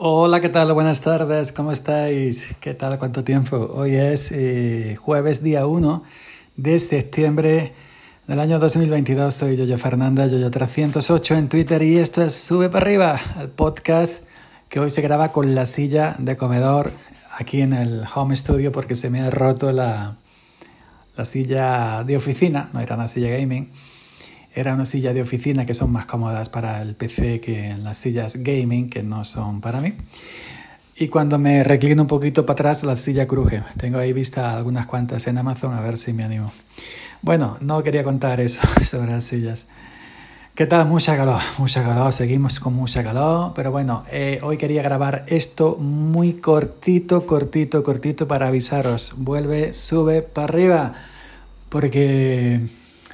Hola, ¿qué tal? Buenas tardes, ¿cómo estáis? ¿Qué tal? ¿Cuánto tiempo? Hoy es eh, jueves día 1 de septiembre del año 2022. Soy Yoyo Fernanda, Yoyo308 en Twitter y esto es Sube para arriba, el podcast que hoy se graba con la silla de comedor aquí en el home studio porque se me ha roto la, la silla de oficina, no era una silla gaming era una silla de oficina que son más cómodas para el PC que las sillas gaming que no son para mí. Y cuando me reclino un poquito para atrás, la silla cruje. Tengo ahí vista algunas cuantas en Amazon, a ver si me animo. Bueno, no quería contar eso sobre las sillas. ¿Qué tal? Mucha calor, mucha calor, seguimos con mucha calor, pero bueno, eh, hoy quería grabar esto muy cortito, cortito, cortito para avisaros. Vuelve, sube para arriba, porque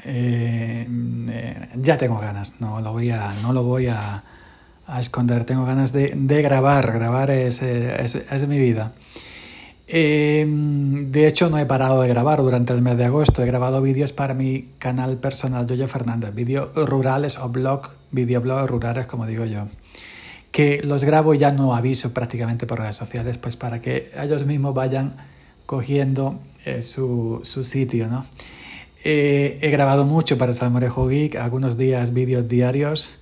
eh, eh, ya tengo ganas, no lo voy a, no lo voy a, esconder, tengo ganas de, grabar, grabar es, es, mi vida. Eh, de hecho, no he parado de grabar durante el mes de agosto. He grabado vídeos para mi canal personal, Yoyo Fernández, vídeos rurales o blog, videoblogs rurales, como digo yo. Que los grabo y ya no aviso prácticamente por redes sociales, pues para que ellos mismos vayan cogiendo su, su, sitio, ¿no? Eh, he grabado mucho para Salmorejo Geek, algunos días vídeos diarios.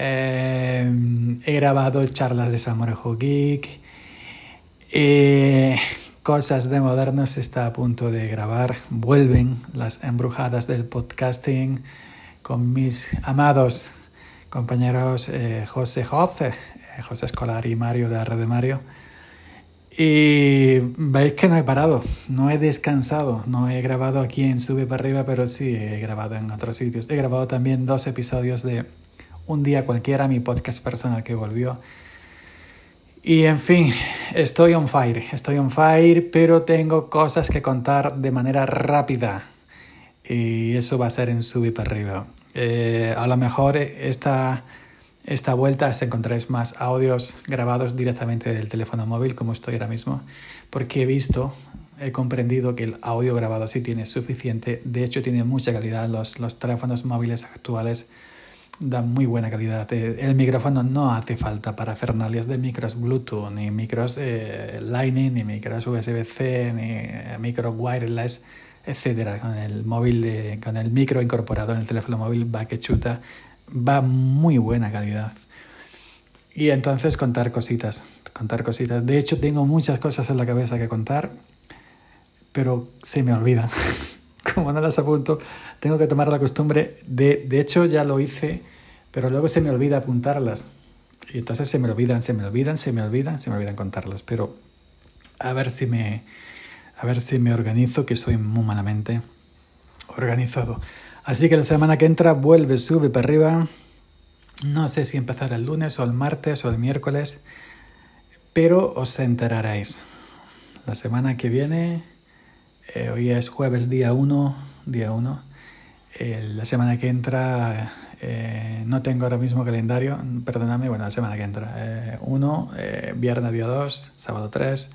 Eh, he grabado charlas de Salmorejo Geek. Eh, cosas de modernos está a punto de grabar. Vuelven las embrujadas del podcasting con mis amados compañeros José José, José Escolar y Mario de red de Mario. Y veis que no he parado, no he descansado, no he grabado aquí en Sube para arriba, pero sí he grabado en otros sitios. He grabado también dos episodios de Un día cualquiera, mi podcast personal que volvió. Y en fin, estoy on fire, estoy on fire, pero tengo cosas que contar de manera rápida. Y eso va a ser en Sube para arriba. Eh, a lo mejor esta esta vuelta os encontráis más audios grabados directamente del teléfono móvil, como estoy ahora mismo, porque he visto, he comprendido que el audio grabado sí tiene suficiente. De hecho, tiene mucha calidad. Los, los teléfonos móviles actuales dan muy buena calidad. Eh, el micrófono no hace falta para fernalias de micros Bluetooth, ni micros eh, Lightning, ni micros USB-C, ni eh, micro wireless, etcétera. Con el móvil, con el micro incorporado en el teléfono móvil va que chuta va muy buena calidad. Y entonces contar cositas, contar cositas. De hecho, tengo muchas cosas en la cabeza que contar, pero se me olvidan. Como no las apunto, tengo que tomar la costumbre de, de hecho ya lo hice, pero luego se me olvida apuntarlas. Y entonces se me olvidan, se me olvidan, se me olvidan, se me olvidan contarlas. Pero a ver si me, a ver si me organizo, que soy muy malamente organizado. Así que la semana que entra vuelve, sube para arriba. No sé si empezar el lunes o el martes o el miércoles, pero os enteraréis. La semana que viene, eh, hoy es jueves día 1, día 1. Eh, la semana que entra, eh, no tengo ahora mismo calendario, perdóname, bueno, la semana que entra. 1, viernes día 2, sábado 3,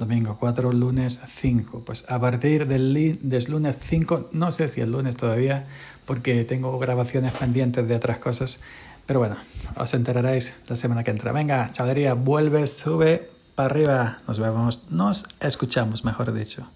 domingo 4, lunes 5. Pues a partir del, lunes 5, no sé si el lunes todavía, porque tengo grabaciones pendientes de otras cosas, pero bueno, os enteraréis la semana que entra. Venga, chavalería, vuelve, sube para arriba. Nos vemos, nos escuchamos, mejor dicho.